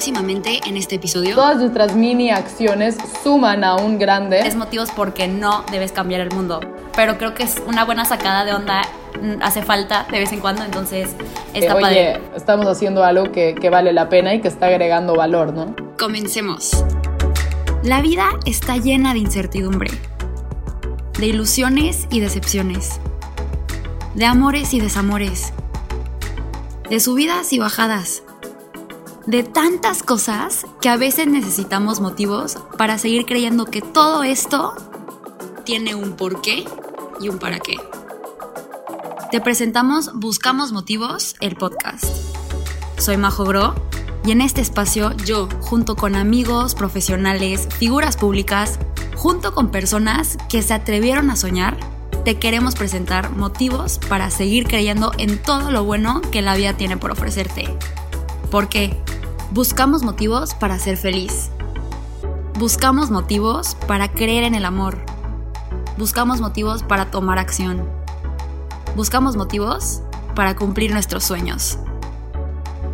Próximamente en este episodio. Todas nuestras mini acciones suman a un grande. Es motivos porque no debes cambiar el mundo. Pero creo que es una buena sacada de onda. mm, Hace falta de vez en cuando, entonces está Eh, padre. oye, estamos haciendo algo que, que vale la pena y que está agregando valor, ¿no? Comencemos. La vida está llena de incertidumbre, de ilusiones y decepciones, de amores y desamores, de subidas y bajadas, de tantas cosas que a veces necesitamos motivos para seguir creyendo que todo esto tiene un porqué y un para qué. Te presentamos Buscamos Motivos, el podcast. Soy Majo Gro y en este espacio yo, junto con amigos, profesionales, figuras públicas, junto con personas que se atrevieron a soñar, te queremos presentar motivos para seguir creyendo en todo lo bueno que la vida tiene por ofrecerte. Porque buscamos motivos para ser feliz. Buscamos motivos para creer en el amor. Buscamos motivos para tomar acción. Buscamos motivos para cumplir nuestros sueños.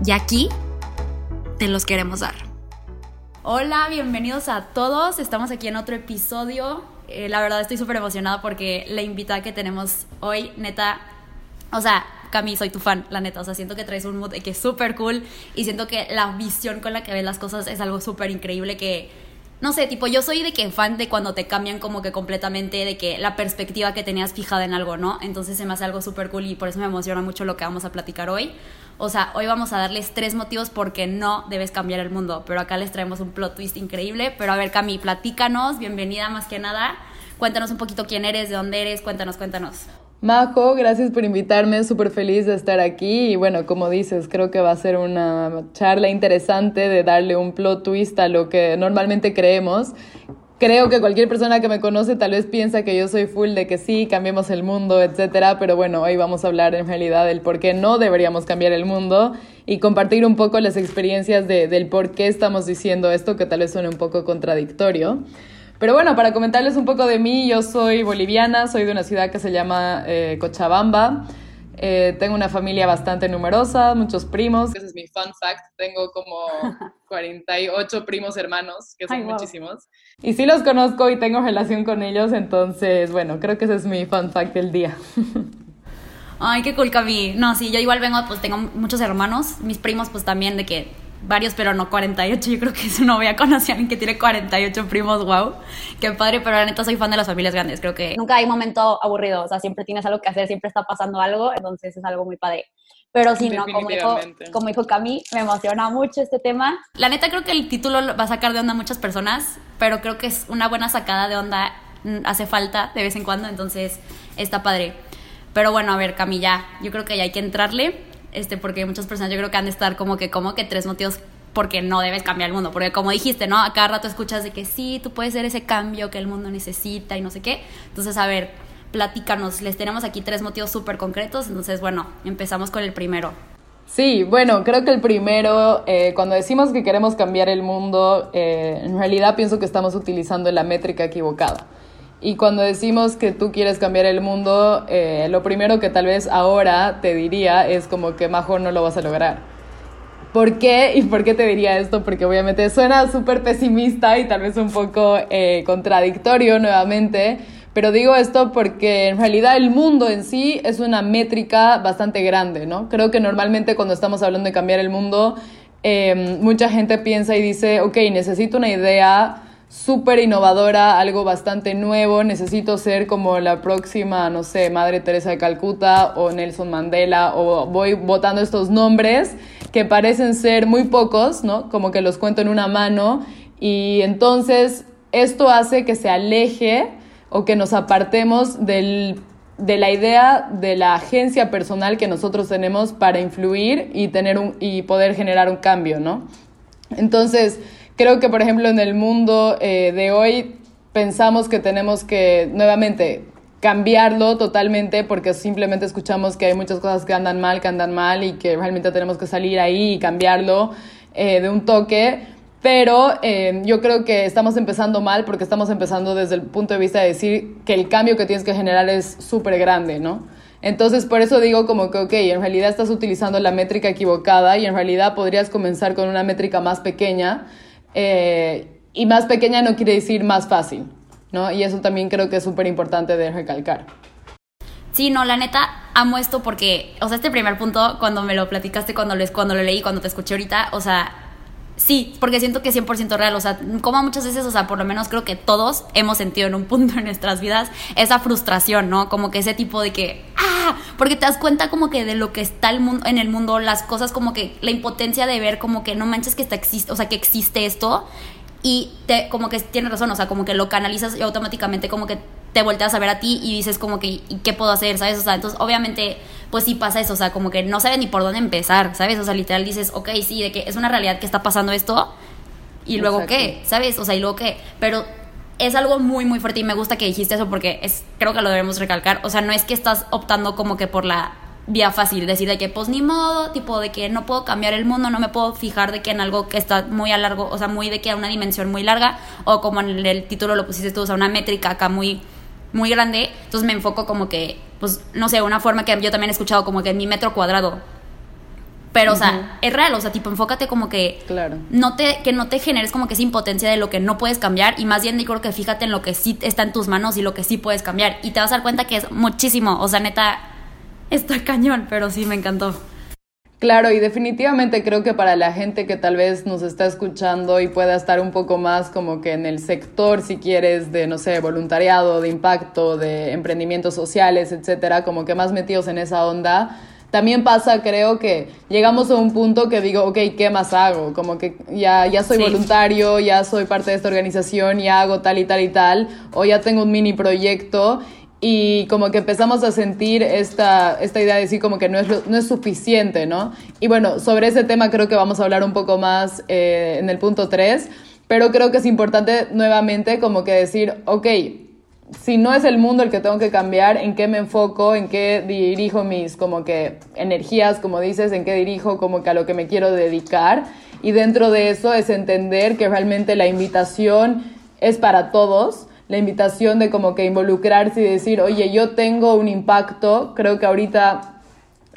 Y aquí te los queremos dar. Hola, bienvenidos a todos. Estamos aquí en otro episodio. Eh, la verdad estoy súper emocionada porque la invitada que tenemos hoy, neta, o sea, Cami, soy tu fan, la neta. O sea, siento que traes un mood que es súper cool y siento que la visión con la que ves las cosas es algo súper increíble que, no sé, tipo, yo soy de que fan de cuando te cambian como que completamente de que la perspectiva que tenías fijada en algo, ¿no? Entonces se me hace algo súper cool y por eso me emociona mucho lo que vamos a platicar hoy. O sea, hoy vamos a darles tres motivos por qué no debes cambiar el mundo, pero acá les traemos un plot twist increíble. Pero a ver, Cami, platícanos, bienvenida más que nada. Cuéntanos un poquito quién eres, de dónde eres, cuéntanos, cuéntanos. Majo, gracias por invitarme, súper feliz de estar aquí y bueno, como dices, creo que va a ser una charla interesante de darle un plot twist a lo que normalmente creemos. Creo que cualquier persona que me conoce tal vez piensa que yo soy full de que sí, cambiemos el mundo, etcétera, pero bueno, hoy vamos a hablar en realidad del por qué no deberíamos cambiar el mundo y compartir un poco las experiencias de- del por qué estamos diciendo esto que tal vez suene un poco contradictorio. Pero bueno, para comentarles un poco de mí, yo soy boliviana, soy de una ciudad que se llama eh, Cochabamba. Eh, tengo una familia bastante numerosa, muchos primos. Ese es mi fun fact. Tengo como 48 primos hermanos, que son Ay, wow. muchísimos. Y sí los conozco y tengo relación con ellos, entonces, bueno, creo que ese es mi fun fact del día. Ay, qué cool, Cami. No, sí, yo igual vengo, pues tengo muchos hermanos, mis primos pues también de que varios, pero no 48. Yo creo que es no voy a alguien que tiene 48 primos, wow. Qué padre, pero la neta soy fan de las familias grandes, creo que nunca hay momento aburrido, o sea, siempre tienes algo que hacer, siempre está pasando algo, entonces es algo muy padre. Pero sí, no, como dijo, como dijo Cami, me emociona mucho este tema. La neta creo que el título lo va a sacar de onda a muchas personas, pero creo que es una buena sacada de onda, mm, hace falta de vez en cuando, entonces está padre. Pero bueno, a ver, Camilla, yo creo que ya hay que entrarle, este, porque muchas personas yo creo que han de estar como que, como que tres motivos porque no debes cambiar el mundo, porque como dijiste, ¿no? A cada rato escuchas de que sí, tú puedes ser ese cambio que el mundo necesita y no sé qué. Entonces, a ver, platícanos, les tenemos aquí tres motivos súper concretos, entonces, bueno, empezamos con el primero. Sí, bueno, creo que el primero, eh, cuando decimos que queremos cambiar el mundo, eh, en realidad pienso que estamos utilizando la métrica equivocada. Y cuando decimos que tú quieres cambiar el mundo, eh, lo primero que tal vez ahora te diría es como que mejor no lo vas a lograr. ¿Por qué? ¿Y por qué te diría esto? Porque obviamente suena súper pesimista y tal vez un poco eh, contradictorio nuevamente, pero digo esto porque en realidad el mundo en sí es una métrica bastante grande, ¿no? Creo que normalmente cuando estamos hablando de cambiar el mundo, eh, mucha gente piensa y dice, ok, necesito una idea súper innovadora, algo bastante nuevo, necesito ser como la próxima, no sé, Madre Teresa de Calcuta o Nelson Mandela, o voy botando estos nombres que parecen ser muy pocos, ¿no? Como que los cuento en una mano, y entonces esto hace que se aleje o que nos apartemos del, de la idea de la agencia personal que nosotros tenemos para influir y, tener un, y poder generar un cambio, ¿no? Entonces, creo que, por ejemplo, en el mundo eh, de hoy pensamos que tenemos que, nuevamente, cambiarlo totalmente porque simplemente escuchamos que hay muchas cosas que andan mal, que andan mal y que realmente tenemos que salir ahí y cambiarlo eh, de un toque. Pero eh, yo creo que estamos empezando mal porque estamos empezando desde el punto de vista de decir que el cambio que tienes que generar es súper grande, ¿no? Entonces, por eso digo como que, ok, en realidad estás utilizando la métrica equivocada y en realidad podrías comenzar con una métrica más pequeña. Eh, y más pequeña no quiere decir más fácil, ¿no? Y eso también creo que es súper importante de recalcar. Sí, no, la neta, amo esto porque, o sea, este primer punto, cuando me lo platicaste, cuando lo, cuando lo leí, cuando te escuché ahorita, o sea, sí, porque siento que es 100% real, o sea, como muchas veces, o sea, por lo menos creo que todos hemos sentido en un punto en nuestras vidas esa frustración, ¿no? Como que ese tipo de que, ah, porque te das cuenta como que de lo que está el mundo, en el mundo, las cosas como que la impotencia de ver como que no manches que está existe, o sea, que existe esto y te, como que tienes razón, o sea, como que lo canalizas y automáticamente como que te volteas a ver a ti y dices como que, ¿y qué puedo hacer? ¿Sabes? O sea, entonces obviamente pues sí pasa eso, o sea, como que no sabes ni por dónde empezar, ¿sabes? O sea, literal dices, ok, sí, de que es una realidad que está pasando esto y luego qué, ¿sabes? O sea, y luego qué, pero es algo muy, muy fuerte y me gusta que dijiste eso porque es, creo que lo debemos recalcar, o sea, no es que estás optando como que por la vía fácil, decir de que pues ni modo, tipo de que no puedo cambiar el mundo, no me puedo fijar de que en algo que está muy a largo, o sea, muy de que a una dimensión muy larga, o como en el título lo pusiste tú, o sea, una métrica acá muy, muy grande, entonces me enfoco como que, pues, no sé, una forma que yo también he escuchado como que en mi metro cuadrado. Pero, o sea, es real, o sea, tipo, enfócate como que claro. no te, que no te generes como que esa impotencia de lo que no puedes cambiar y más bien yo creo que fíjate en lo que sí está en tus manos y lo que sí puedes cambiar y te vas a dar cuenta que es muchísimo, o sea, neta, está cañón, pero sí me encantó. Claro, y definitivamente creo que para la gente que tal vez nos está escuchando y pueda estar un poco más como que en el sector, si quieres, de, no sé, voluntariado, de impacto, de emprendimientos sociales, etcétera, como que más metidos en esa onda, también pasa, creo que llegamos a un punto que digo, ok, ¿qué más hago? Como que ya, ya soy voluntario, ya soy parte de esta organización, ya hago tal y tal y tal, o ya tengo un mini proyecto y como que empezamos a sentir esta, esta idea de decir como que no es, no es suficiente, ¿no? Y bueno, sobre ese tema creo que vamos a hablar un poco más eh, en el punto 3, pero creo que es importante nuevamente como que decir, ok, si no es el mundo el que tengo que cambiar, ¿en qué me enfoco? ¿En qué dirijo mis como que energías, como dices? ¿En qué dirijo como que a lo que me quiero dedicar? Y dentro de eso es entender que realmente la invitación es para todos la invitación de como que involucrarse y decir, oye, yo tengo un impacto, creo que ahorita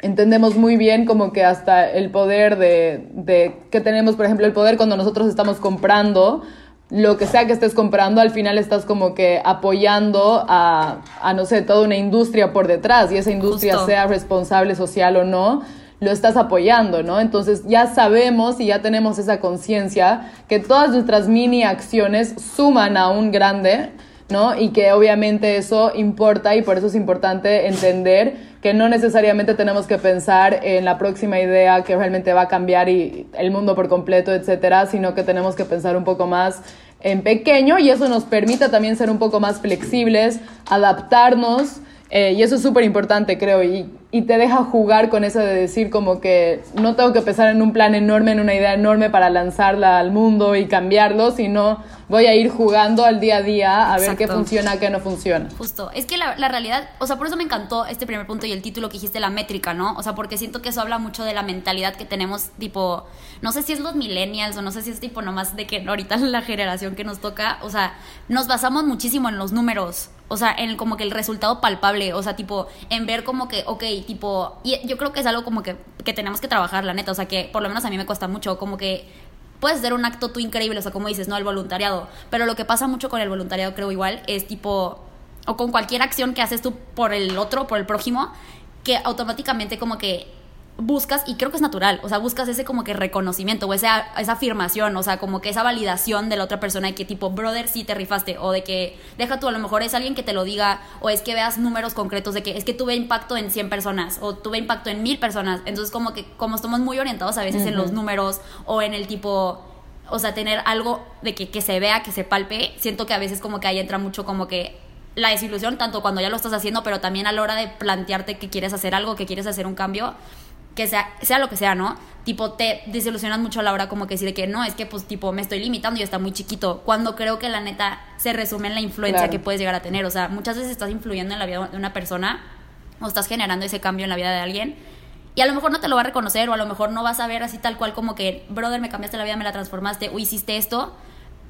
entendemos muy bien como que hasta el poder de, de que tenemos, por ejemplo, el poder cuando nosotros estamos comprando, lo que sea que estés comprando, al final estás como que apoyando a, a no sé, toda una industria por detrás y esa industria sea responsable social o no, lo estás apoyando, ¿no? Entonces ya sabemos y ya tenemos esa conciencia que todas nuestras mini acciones suman a un grande ¿no? Y que obviamente eso importa y por eso es importante entender que no necesariamente tenemos que pensar en la próxima idea que realmente va a cambiar y el mundo por completo, etcétera, sino que tenemos que pensar un poco más en pequeño y eso nos permite también ser un poco más flexibles, adaptarnos eh, y eso es súper importante, creo, y, y, te deja jugar con eso de decir como que no tengo que pensar en un plan enorme, en una idea enorme para lanzarla al mundo y cambiarlo, sino voy a ir jugando al día a día a ver qué funciona, qué no funciona. Justo, es que la, la, realidad, o sea, por eso me encantó este primer punto y el título que dijiste, la métrica, ¿no? O sea, porque siento que eso habla mucho de la mentalidad que tenemos, tipo, no sé si es los millennials o no sé si es tipo nomás de que ahorita la generación que nos toca, o sea, nos basamos muchísimo en los números, o sea, en como que el resultado palpable, o sea, tipo, en ver como que, ok, tipo, y yo creo que es algo como que, que tenemos que trabajar, la neta, o sea, que por lo menos a mí me cuesta mucho, como que puedes hacer un acto tú increíble, o sea, como dices, ¿no? El voluntariado. Pero lo que pasa mucho con el voluntariado, creo igual, es tipo, o con cualquier acción que haces tú por el otro, por el prójimo, que automáticamente como que buscas, y creo que es natural, o sea, buscas ese como que reconocimiento o esa, esa afirmación, o sea, como que esa validación de la otra persona de que tipo, brother, sí te rifaste, o de que, deja tú, a lo mejor es alguien que te lo diga, o es que veas números concretos de que es que tuve impacto en 100 personas, o tuve impacto en 1000 personas, entonces como que, como estamos muy orientados a veces en los números, o en el tipo, o sea, tener algo de que, que se vea, que se palpe, siento que a veces como que ahí entra mucho como que la desilusión, tanto cuando ya lo estás haciendo, pero también a la hora de plantearte que quieres hacer algo, que quieres hacer un cambio, que sea, sea lo que sea, ¿no? Tipo, te desilusionas mucho a la hora como que decir que no, es que pues tipo me estoy limitando y está muy chiquito, cuando creo que la neta se resume en la influencia que puedes llegar a tener, o sea, muchas veces estás influyendo en la vida de una persona o estás generando ese cambio en la vida de alguien y a lo mejor no te lo va a reconocer o a lo mejor no vas a ver así tal cual como que, brother, me cambiaste la vida, me la transformaste o hiciste esto,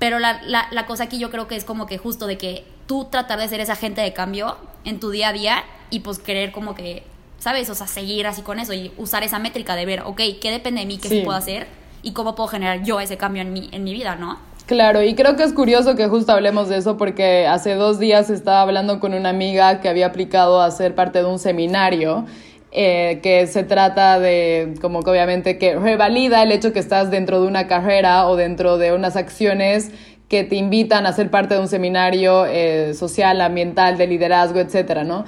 pero la, la, cosa aquí yo creo que es como que justo de que tú tratar de ser esa agente de cambio en tu día a día y pues querer como que, ¿sabes? O sea, seguir así con eso y usar esa métrica de ver, ok, ¿qué depende de mí? ¿Qué se puedo hacer? Y cómo puedo generar yo ese cambio en mi, en mi vida, ¿no? Claro, y creo que es curioso que justo hablemos de eso porque hace dos días estaba hablando con una amiga que había aplicado a ser parte de un seminario eh, que se trata de, como que obviamente que revalida el hecho que estás dentro de una carrera o dentro de unas acciones que te invitan a ser parte de un seminario eh, social, ambiental, de liderazgo, etcétera, ¿no?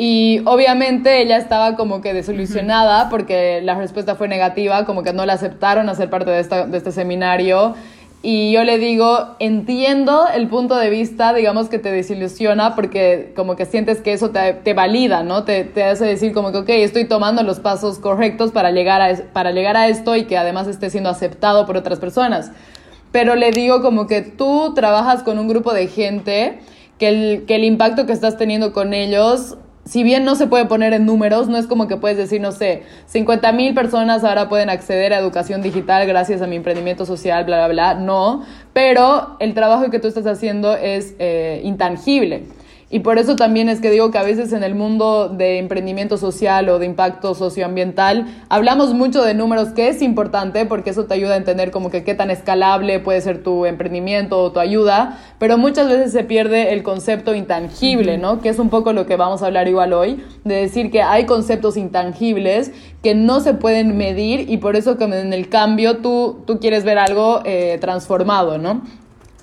Y obviamente ella estaba como que desilusionada porque la respuesta fue negativa, como que no la aceptaron a ser parte de, esta, de este seminario. Y yo le digo, entiendo el punto de vista, digamos, que te desilusiona porque como que sientes que eso te, te valida, ¿no? Te, te, hace decir como que, ok, estoy tomando los pasos correctos para llegar, a, para llegar a esto y que además esté siendo aceptado por otras personas. Pero le digo como que tú trabajas con un grupo de gente que el, que el impacto que estás teniendo con ellos si bien no se puede poner en números, no es como que puedes decir, no sé, 50 mil personas ahora pueden acceder a educación digital gracias a mi emprendimiento social, bla, bla, bla. No, pero el trabajo que tú estás haciendo es eh, intangible. Y por eso también es que digo que a veces en el mundo de emprendimiento social o de impacto socioambiental hablamos mucho de números, que es importante porque eso te ayuda a entender como que qué tan escalable puede ser tu emprendimiento o tu ayuda, pero muchas veces se pierde el concepto intangible, ¿no? Que es un poco lo que vamos a hablar igual hoy, de decir que hay conceptos intangibles que no se pueden medir y por eso que en el cambio tú, tú quieres ver algo eh, transformado, ¿no?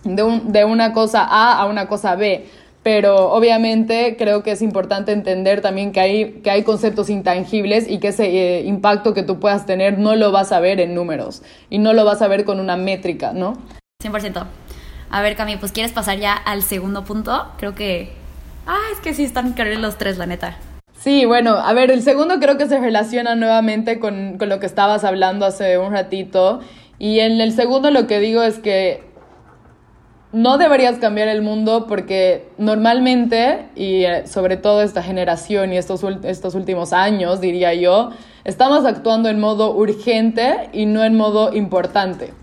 De, un, de una cosa A a una cosa B pero obviamente creo que es importante entender también que hay, que hay conceptos intangibles y que ese eh, impacto que tú puedas tener no lo vas a ver en números y no lo vas a ver con una métrica, ¿no? 100%. A ver, Cami, pues quieres pasar ya al segundo punto. Creo que... Ah, es que sí están increíbles los tres, la neta. Sí, bueno, a ver, el segundo creo que se relaciona nuevamente con, con lo que estabas hablando hace un ratito. Y en el segundo lo que digo es que no deberías cambiar el mundo porque normalmente, y eh, sobre todo esta generación y estos, estos últimos años, diría yo, estamos actuando en modo urgente y no en modo importante.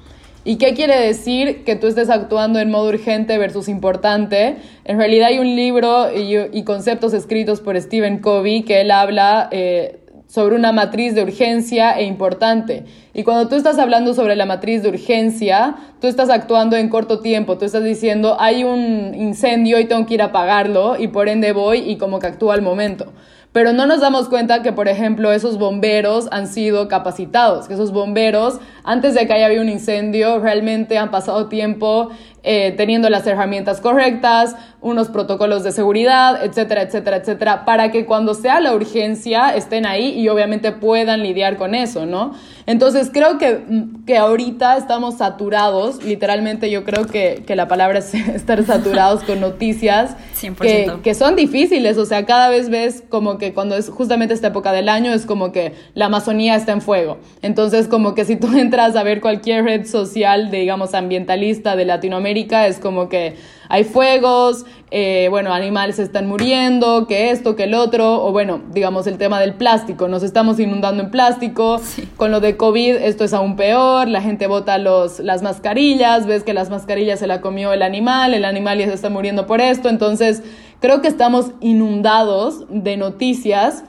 ¿Y qué quiere decir que tú estés actuando en modo urgente versus importante? En realidad hay un libro y, conceptos escritos por Stephen Covey que él habla eh, sobre una matriz de urgencia e importante. Y cuando tú estás hablando sobre la matriz de urgencia, tú estás actuando en corto tiempo, tú estás diciendo, hay un incendio y tengo que ir a apagarlo y por ende voy y como que actúa al momento. Pero no nos damos cuenta que, por ejemplo, esos bomberos han sido capacitados, que esos bomberos, antes de que haya habido un incendio, realmente han pasado tiempo eh, teniendo las herramientas correctas, unos protocolos de seguridad, etcétera, etcétera, etcétera, para que cuando sea la urgencia estén ahí y obviamente puedan lidiar con eso, ¿no? Entonces creo que, mm, que ahorita estamos saturados, literalmente yo creo que, que la palabra es estar saturados con noticias que, que, son difíciles, o sea, cada vez ves como que cuando es justamente esta época del año es como que la Amazonía está en fuego. Entonces como que si tú entras a ver cualquier red social, digamos, ambientalista de Latinoamérica, es como que hay fuegos, eh, bueno, animales están muriendo, que esto, que el otro, o bueno, digamos el tema del plástico, nos estamos inundando en plástico, con lo de COVID esto es aún peor, la gente bota los, las mascarillas, ves que las mascarillas se la comió el animal, el animal ya se está muriendo por esto, entonces creo que estamos inundados de noticias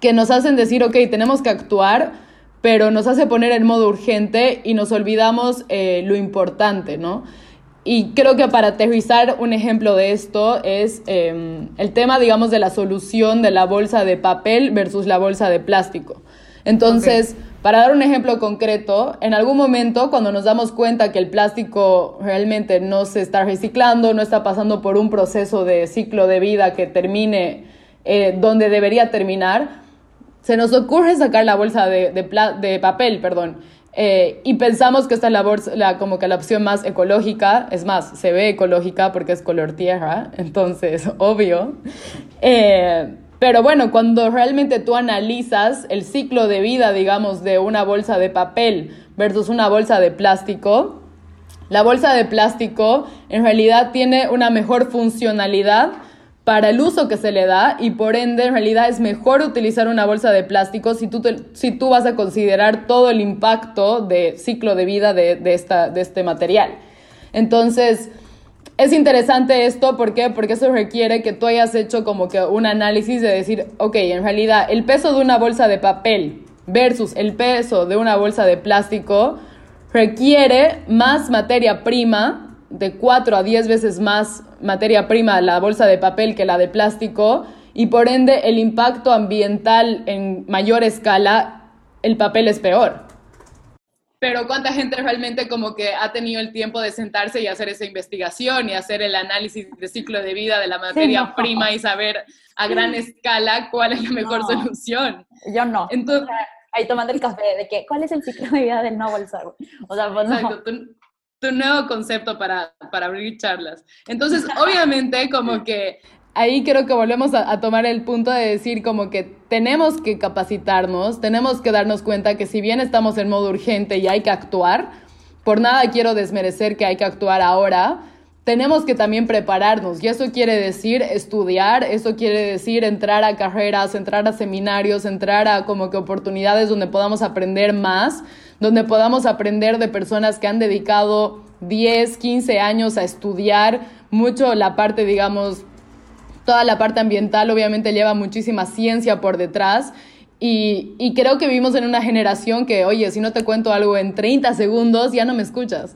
que nos hacen decir, ok, tenemos que actuar, pero nos hace poner en modo urgente y nos olvidamos eh, lo importante, ¿no? Y creo que para aterrizar un ejemplo de esto es em, el tema, digamos, de la solución de la bolsa de papel versus la bolsa de plástico. Entonces, para dar un ejemplo concreto, en algún momento cuando nos damos cuenta que el plástico realmente no se está reciclando, no está pasando por un proceso de ciclo de vida que termine eh, donde debería terminar, se nos ocurre sacar la bolsa de, de, de papel, perdón. Eh, y pensamos que esta es la, la, como que la opción más ecológica, es más, se ve ecológica porque es color tierra, entonces, obvio. Eh, pero bueno, cuando realmente tú analizas el ciclo de vida, digamos, de una bolsa de papel versus una bolsa de plástico, la bolsa de plástico en realidad tiene una mejor funcionalidad para el uso que se le da y por ende en realidad es mejor utilizar una bolsa de plástico si tú, si tú vas a considerar todo el impacto de ciclo de vida de, esta, de este material. Entonces, es interesante esto, ¿por qué? Porque eso requiere que tú hayas hecho como que un análisis de decir, ok, en realidad el peso de una bolsa de papel versus el peso de una bolsa de plástico requiere más materia prima, de 4 a 10 veces más materia prima la bolsa de papel que la de plástico, y por ende el impacto ambiental en mayor escala, el papel es peor pero cuánta gente realmente como que ha tenido el tiempo de sentarse y hacer esa investigación y hacer el análisis de ciclo de vida de la materia prima y saber a gran escala cuál es la mejor solución. Yo no. Entonces, ahí tomando el café de que cuál es el ciclo de vida del no bolsa. O sea, pues Exacto, tu, tu, nuevo concepto para, para abrir charlas. Entonces, obviamente como que ahí creo que volvemos a, tomar el punto de decir como que tenemos que capacitarnos, tenemos que darnos cuenta que si bien estamos en modo urgente y hay que actuar, por nada quiero desmerecer que hay que actuar ahora, tenemos que también prepararnos y eso quiere decir estudiar, eso quiere decir entrar a carreras, entrar a seminarios, entrar a como que oportunidades donde podamos aprender más, donde podamos aprender de personas que han dedicado 10, 15 años a estudiar mucho la parte, digamos, toda la parte ambiental obviamente lleva muchísima ciencia por detrás. Y, creo que vivimos en una generación que, oye, si no te cuento algo en 30 segundos, ya no me escuchas.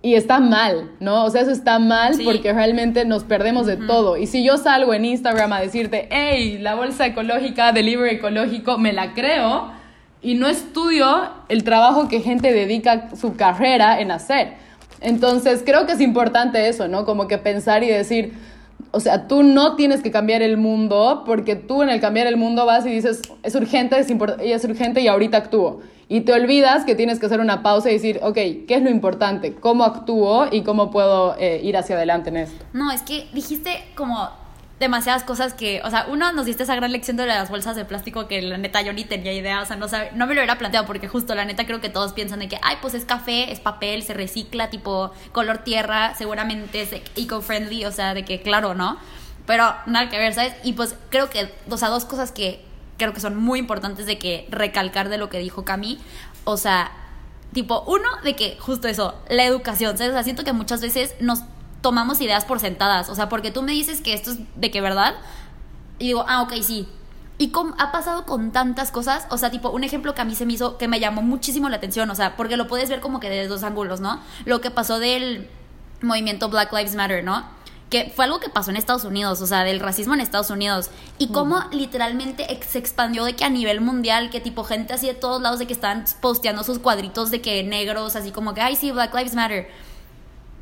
Y está mal, ¿no? O sea, eso está mal porque realmente nos perdemos de todo. Y si yo salgo en Instagram a decirte, hey, la bolsa ecológica, delivery ecológico, me la creo y no estudio el trabajo que gente dedica su carrera en hacer. Entonces, creo que es importante eso, ¿no? Como que pensar y decir, o sea, tú no tienes que cambiar el mundo porque tú en el cambiar el mundo vas y dices, es urgente, es, es urgente y ahorita actúo. Y te olvidas que tienes que hacer una pausa y decir, ok, ¿qué es lo importante? ¿Cómo actúo y cómo puedo eh, ir hacia adelante en esto? No, es que dijiste como demasiadas cosas que, o sea, uno nos diste esa gran lección de las bolsas de plástico que la neta yo ni tenía idea, o sea, no, sabe, no me lo hubiera planteado porque justo la neta creo que todos piensan de que, ay, pues es café, es papel, se recicla, tipo color tierra, seguramente es eco-friendly, o sea, de que claro, ¿no? Pero nada que ver, ¿sabes? Y pues creo que, o sea, dos cosas que creo que son muy importantes de que recalcar de lo que dijo Cami, o sea, tipo, uno, de que justo eso, la educación, ¿sabes? O sea, siento que muchas veces nos tomamos ideas por sentadas. O sea, porque tú me dices que esto es de que verdad. Y digo, ah, ok, sí. Y ha pasado con tantas cosas, o sea, tipo, un ejemplo que a mí se me hizo, que me llamó muchísimo la atención, o sea, porque lo puedes ver como que desde dos ángulos, ¿no? Lo que pasó del movimiento Black Lives Matter, ¿no? Que fue algo que pasó en Estados Unidos, o sea, del racismo en Estados Unidos. Y cómo literalmente se expandió de que a nivel mundial, que tipo gente así de todos lados de que están posteando sus cuadritos de que negros, así como que, ay, sí, Black Lives Matter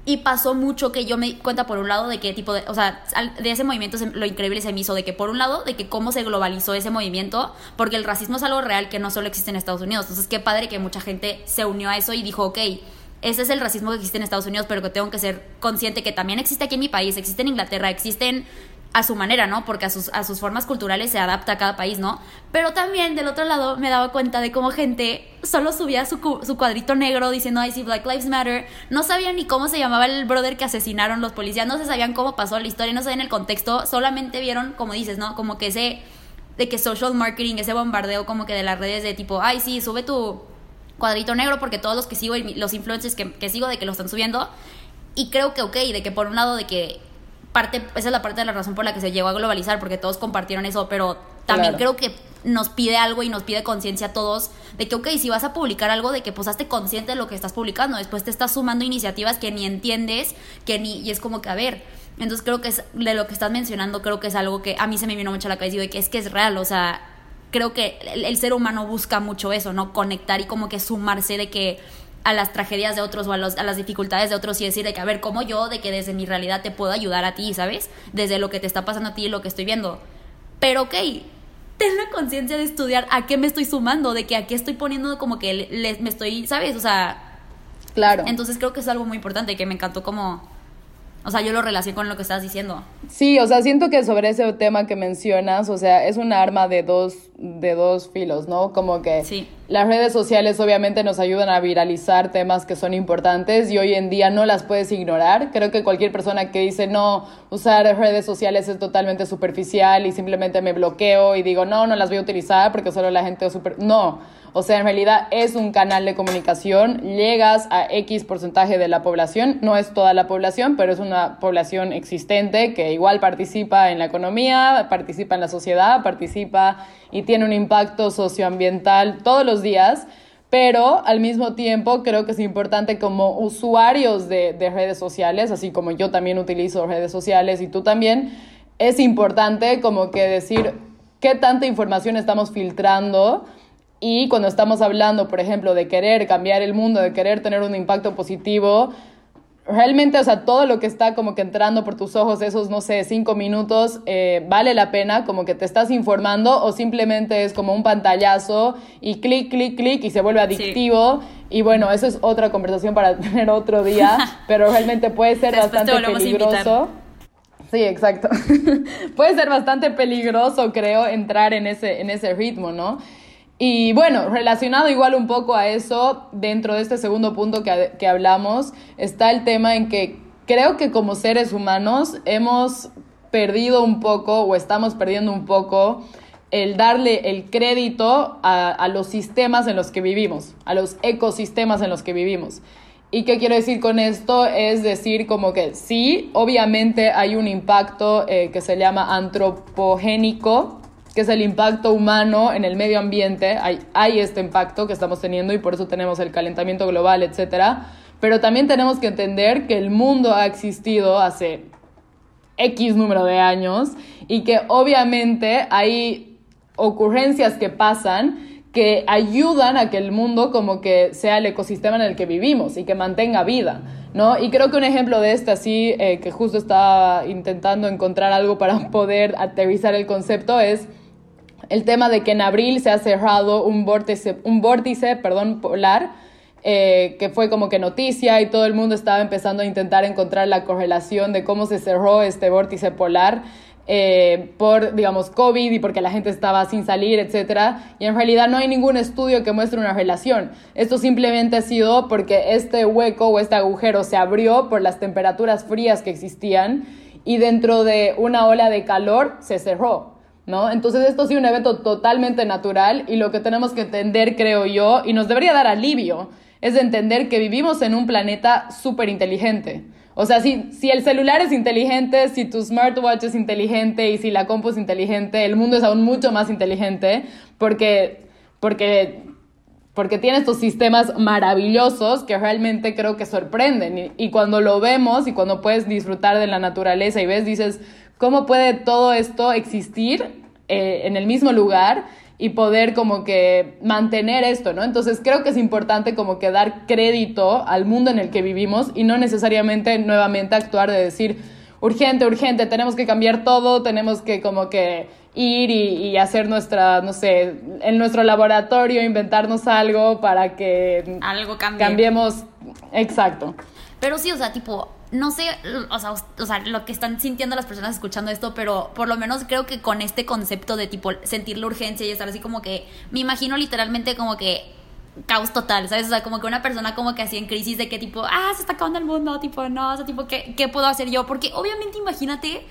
y pasó mucho que yo me di cuenta por un lado de que tipo de, o sea, de ese movimiento lo increíble se me hizo de que por un lado de que cómo se globalizó ese movimiento, porque el racismo es algo real que no solo existe en Estados Unidos. Entonces, qué padre que mucha gente se unió a eso y dijo, ok, ese es el racismo que existe en Estados Unidos, pero que tengo que ser consciente que también existe aquí en mi país, existe en Inglaterra, existen a su manera, ¿no? Porque a sus, a sus formas culturales se adapta a cada país, ¿no? Pero también del otro lado me daba cuenta de cómo gente solo subía su, su cuadrito negro diciendo, ay, sí, Black Lives Matter. No sabían ni cómo se llamaba el brother que asesinaron los policías, no se sabían cómo pasó la historia, no sabían el contexto, solamente vieron, como dices, ¿no? Como que ese, de que social marketing, ese bombardeo como que de las redes de tipo, ay, sí, sube tu cuadrito negro porque todos los que sigo los influencers que, que sigo de que lo están subiendo. Y creo que, ok, de que por un lado de que parte, esa es la parte de la razón por la que se llegó a globalizar, porque todos compartieron eso, pero también creo que nos pide algo y nos pide conciencia a todos de que, ok, si vas a publicar algo, de que pues hazte consciente de lo que estás publicando, después te estás sumando iniciativas que ni entiendes, que ni, y es como que, a ver, entonces creo que es, de lo que estás mencionando, creo que es algo que a mí se me vino mucho a la cabeza y de que es que es real, o sea, creo que el ser humano busca mucho eso, ¿no? Conectar y como que sumarse de que a las tragedias de otros o a, a, las dificultades de otros y decir de que, a ver, ¿cómo yo, de que desde mi realidad te puedo ayudar a ti, ¿sabes? Desde lo que te está pasando a ti y lo que estoy viendo. Pero, ok, ten la conciencia de estudiar a qué me estoy sumando, de que a qué estoy poniendo como que me estoy, ¿sabes? O sea... Claro. Entonces creo que es algo muy importante que me encantó como o sea, yo lo relacioné con lo que estás diciendo. Sí, o sea, siento que sobre ese tema que mencionas, o sea, es un arma de dos, de dos filos, ¿no? Como que sí. las redes sociales obviamente nos ayudan a viralizar temas que son importantes y hoy en día no las puedes ignorar. Creo que cualquier persona que dice, no, usar redes sociales es totalmente superficial y simplemente me bloqueo y digo, no, no las voy a utilizar porque solo la gente es super... No O sea, en realidad es un canal de comunicación, llegas a X porcentaje de la población, no es toda la población, pero es una población existente que igual participa en la economía, participa en la sociedad, participa y tiene un impacto socioambiental todos los días. Pero al mismo tiempo creo que es importante como usuarios de, de, redes sociales, así como yo también utilizo redes sociales y tú también, es importante como que decir qué tanta información estamos filtrando y cuando estamos hablando, por ejemplo, de querer cambiar el mundo, de querer tener un impacto positivo, realmente, o sea, todo lo que está como que entrando por tus ojos, esos, no sé, cinco minutos, eh, vale la pena, como que te estás informando o simplemente es como un pantallazo y clic, clic, clic y se vuelve adictivo. Y bueno, eso es otra conversación para tener otro día, pero realmente puede ser bastante peligroso. Sí, exacto. puede ser bastante peligroso, creo, entrar en ese, en ese ritmo, ¿no? Y bueno, relacionado igual un poco a eso, dentro de este segundo punto que, que hablamos, está el tema en que creo que como seres humanos hemos perdido un poco o estamos perdiendo un poco el darle el crédito a, a, los sistemas en los que vivimos, a los ecosistemas en los que vivimos. ¿Y qué quiero decir con esto? Es decir, como que sí, obviamente hay un impacto eh, que se llama antropogénico, que es el impacto humano en el medio ambiente. Hay, hay este impacto que estamos teniendo y por eso tenemos el calentamiento global, etc. Pero también tenemos que entender que el mundo ha existido hace X número de años y que obviamente hay ocurrencias que pasan que ayudan a que el mundo como que sea el ecosistema en el que vivimos y que mantenga vida, ¿no? Y creo que un ejemplo de este así, eh, que justo estaba intentando encontrar algo para poder aterrizar el concepto, es el tema de que en abril se ha cerrado un vórtice, un vórtice perdón, polar, eh, que fue como que noticia y todo el mundo estaba empezando a intentar encontrar la correlación de cómo se cerró este vórtice polar. Eh, por, digamos, COVID y porque la gente estaba sin salir, etc. Y en realidad no hay ningún estudio que muestre una relación. Esto simplemente ha sido porque este hueco o este agujero se abrió por las temperaturas frías que existían y dentro de una ola de calor se cerró. ¿No? Entonces esto ha sido un evento totalmente natural y lo que tenemos que entender, creo yo, y nos debería dar alivio, es entender que vivimos en un planeta súper inteligente. O sea, si, si el celular es inteligente, si tu smartwatch es inteligente y si la compu es inteligente, el mundo es aún mucho más inteligente porque, porque, porque tiene estos sistemas maravillosos que realmente creo que sorprenden. Y, y cuando lo vemos y cuando puedes disfrutar de la naturaleza y ves, dices, ¿Cómo puede todo esto existir eh, en el mismo lugar y poder como que mantener esto, ¿no? Entonces creo que es importante como que dar crédito al mundo en el que vivimos y no necesariamente nuevamente actuar de decir, urgente, urgente, tenemos que cambiar todo, tenemos que como que ir y, hacer nuestra, no sé, en nuestro laboratorio, inventarnos algo para que algo cambie. cambiemos. Exacto. Pero sí, o sea, tipo, no sé, o sea, o sea, lo que están sintiendo las personas escuchando esto, pero por lo menos creo que con este concepto de tipo sentir la urgencia y estar así como que, me imagino literalmente como que caos total, ¿sabes? O sea, como que una persona como que así en crisis de que tipo, ah, se está acabando el mundo, tipo, no, o sea, tipo, ¿qué, qué puedo hacer yo? Porque obviamente imagínate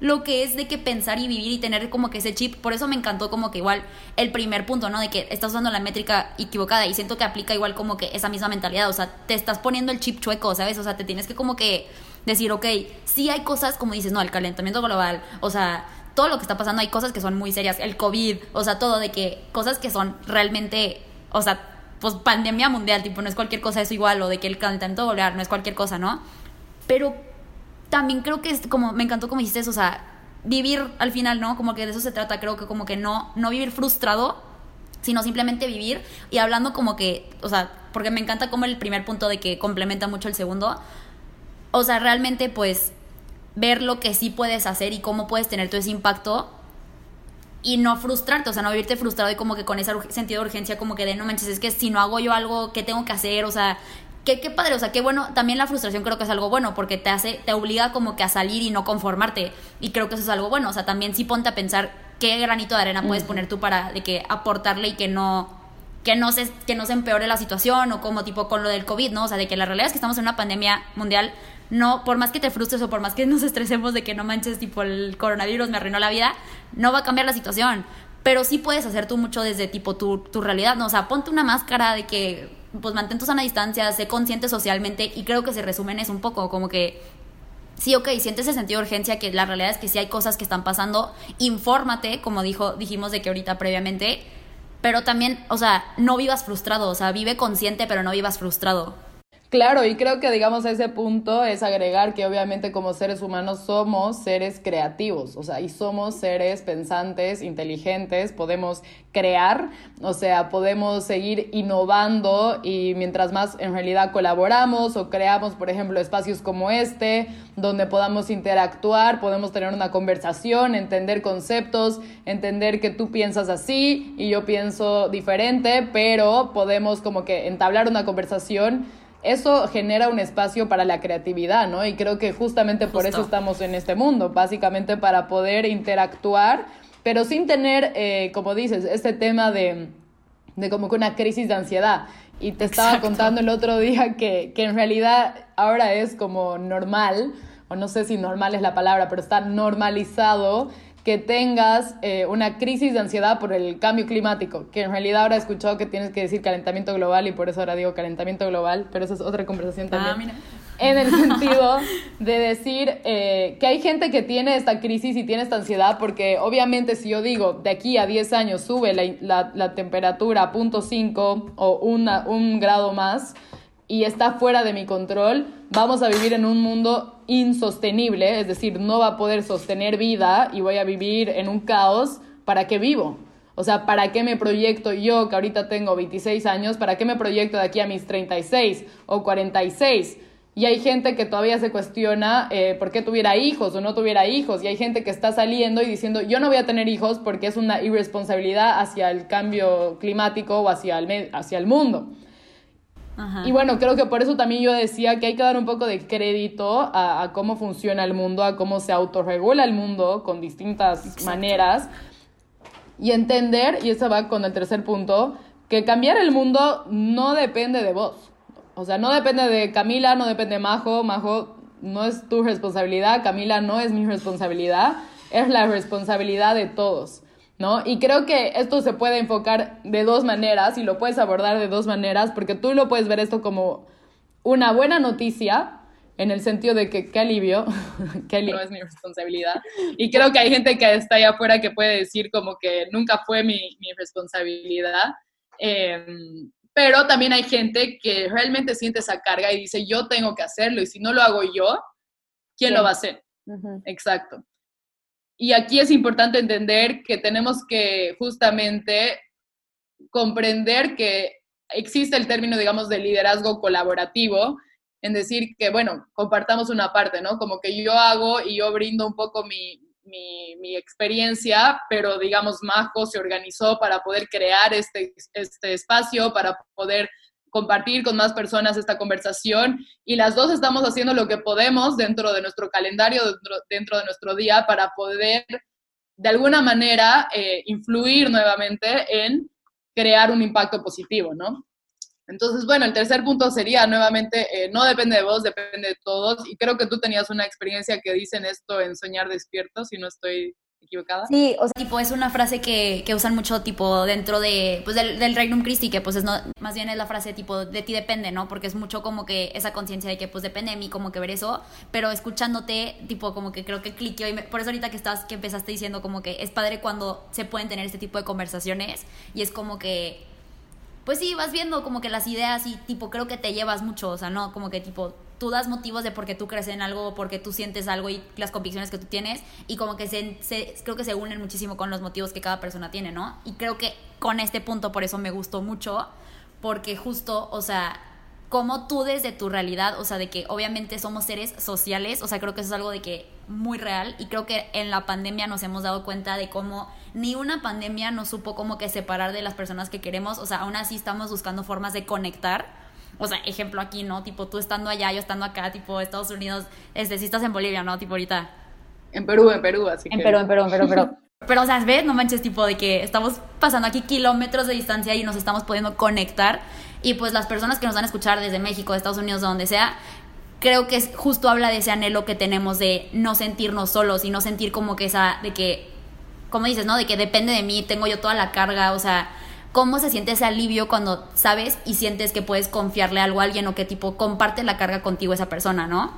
lo que es de que pensar y vivir y tener como que ese chip. Por eso me encantó como que igual el primer punto, ¿no? De que estás usando la métrica equivocada y siento que aplica igual como que esa misma mentalidad. O sea, te estás poniendo el chip chueco, ¿sabes? O sea, te tienes que como que decir, ok, sí hay cosas como dices, no, el calentamiento global, o sea, todo lo que está pasando, hay cosas que son muy serias, el COVID, o sea, todo de que cosas que son realmente, o sea, pues pandemia mundial, tipo, no es cualquier cosa eso igual, o de que el calentamiento global no es cualquier cosa, ¿no? Pero también creo que es como, me encantó como dijiste eso, o sea, vivir al final, ¿no? Como que de eso se trata, creo que como que no, no vivir frustrado, sino simplemente vivir y hablando como que, o sea, porque me encanta como el primer punto de que complementa mucho el segundo, o sea, realmente pues ver lo que sí puedes hacer y cómo puedes tener todo ese impacto y no frustrarte, o sea, no vivirte frustrado y como que con ese sentido de urgencia como que de no manches, es que si no hago yo algo, ¿qué tengo que hacer? O sea, qué, qué padre, o sea, qué bueno, también la frustración creo que es algo bueno porque te hace, te obliga como que a salir y no conformarte. Y creo que eso es algo bueno, o sea, también sí ponte a pensar qué granito de arena puedes poner tú para de que aportarle y que no que no se que no se empeore la situación o como tipo con lo del COVID, ¿no? O sea, de que la realidad es que estamos en una pandemia mundial, no por más que te frustres o por más que nos estresemos de que no manches tipo el coronavirus me arruinó la vida, no va a cambiar la situación. Pero sí puedes hacer tú mucho desde tipo tu, tu realidad, ¿no? O sea, ponte una máscara de que, pues mantén tu sana distancia, sé consciente socialmente y creo que se resume en eso un poco, como que sí, ok, sientes ese sentido de urgencia, que la realidad es que sí hay cosas que están pasando, infórmate, como dijo, dijimos de que ahorita previamente, pero también, o sea, no vivas frustrado, o sea, vive consciente, pero no vivas frustrado. Claro, y creo que digamos a ese punto es agregar que obviamente como seres humanos somos seres creativos, o sea, y somos seres pensantes, inteligentes, podemos crear, o sea, podemos seguir innovando y mientras más en realidad colaboramos o creamos, por ejemplo, espacios como este, donde podamos interactuar, podemos tener una conversación, entender conceptos, entender que tú piensas así y yo pienso diferente, pero podemos como que entablar una conversación eso genera un espacio para la creatividad, ¿no? Y creo que justamente por eso estamos en este mundo, básicamente para poder interactuar, pero sin tener, eh, como dices, este tema de, de como que una crisis de ansiedad. Y te estaba contando el otro día que, que en realidad ahora es como normal, o no sé si normal es la palabra, pero está normalizado que tengas eh, una crisis de ansiedad por el cambio climático, que en realidad ahora he escuchado que tienes que decir calentamiento global y por eso ahora digo calentamiento global, pero eso es otra conversación ah, también. En el sentido de decir eh, que hay gente que tiene esta crisis y tiene esta ansiedad, porque obviamente si yo digo de aquí a 10 años sube la, la, temperatura a 0.5 o una, un grado más, y está fuera de mi control, vamos a vivir en un mundo insostenible, es decir, no va a poder sostener vida y voy a vivir en un caos, ¿para qué vivo? O sea, ¿para qué me proyecto yo, que ahorita tengo 26 años, para qué me proyecto de aquí a mis 36 o 46? Y hay gente que todavía se cuestiona eh, por qué tuviera hijos o no tuviera hijos. Y hay gente que está saliendo y diciendo, yo no voy a tener hijos porque es una irresponsabilidad hacia el cambio climático o hacia el, hacia el mundo. Y bueno, creo que por eso también yo decía que hay que dar un poco de crédito a, cómo funciona el mundo, a cómo se autorregula el mundo con distintas maneras y entender, y eso va con el tercer punto, que cambiar el mundo no depende de vos. O sea, no depende de Camila, no depende de Majo, Majo no es tu responsabilidad, Camila no es mi responsabilidad, es la responsabilidad de todos. ¿No? Y creo que esto se puede enfocar de dos maneras y lo puedes abordar de dos maneras porque tú lo puedes ver esto como una buena noticia en el sentido de que qué alivio, que alivio. no es mi responsabilidad. Y creo que hay gente que está allá afuera que puede decir como que nunca fue mi, mi responsabilidad. Em, pero también hay gente que realmente siente esa carga y dice, yo tengo que hacerlo y si no lo hago yo, ¿quién lo va a hacer? Exacto. Y aquí es importante entender que tenemos que justamente comprender que existe el término, digamos, de liderazgo colaborativo, en decir que, bueno, compartamos una parte, ¿no? Como que yo hago y yo brindo un poco mi, mi, mi experiencia, pero digamos, Majo se organizó para poder crear este, este espacio, para poder compartir con más personas esta conversación y las dos estamos haciendo lo que podemos dentro de nuestro calendario, dentro, de nuestro día para poder de alguna manera eh, influir nuevamente en crear un impacto positivo, ¿no? Entonces, bueno, el tercer punto sería nuevamente, eh, no depende de vos, depende de todos. Y creo que tú tenías una experiencia que dicen esto en Soñar Despierto, si no estoy equivocada. Sí, o sea, tipo, es una frase que, que usan mucho, tipo, dentro de, pues, del, del Regnum Christi, que, pues, es no, más bien es la frase, tipo, de ti depende, ¿no? Porque es mucho como que esa conciencia de que, pues, depende de mí, como que ver eso, pero escuchándote, tipo, como que creo que cliqueó, y por eso ahorita que estás, que empezaste diciendo como que es padre cuando se pueden tener este tipo de conversaciones, y es como que pues sí, vas viendo como que las ideas y tipo creo que te llevas mucho, o sea, no como que tipo tú das motivos de por qué tú crees en algo, porque tú sientes algo y las convicciones que tú tienes y como que se, creo que se unen muchísimo con los motivos que cada persona tiene, ¿no? Y creo que con este punto por eso me gustó mucho, porque justo, o sea, como tú desde tu realidad, o sea, de que obviamente somos seres sociales, o sea, creo que eso es algo de que muy real y creo que en la pandemia nos hemos dado cuenta de cómo ni una pandemia nos supo como que separar de las personas que queremos, o sea, aún así estamos buscando formas de conectar. O sea, ejemplo aquí, ¿no? Tipo, tú estando allá, yo estando acá, tipo, Estados Unidos, este, si estás en Bolivia, ¿no? Tipo, ahorita. En Perú, en Perú, así en Perú, en Perú, en Perú, en Perú. Pero, o sea, ¿ves? No manches, tipo, de que estamos pasando aquí kilómetros de distancia y nos estamos pudiendo conectar. Y pues las personas que nos van a escuchar desde México, de Estados Unidos, de donde sea, creo que justo habla de ese anhelo que tenemos de no sentirnos solos y no sentir como que esa, de que como dices, ¿no? De que depende de mí, tengo yo toda la carga, o sea, ¿cómo se siente ese alivio cuando sabes y sientes que puedes confiarle algo a alguien o que tipo comparte la carga contigo esa persona, ¿no?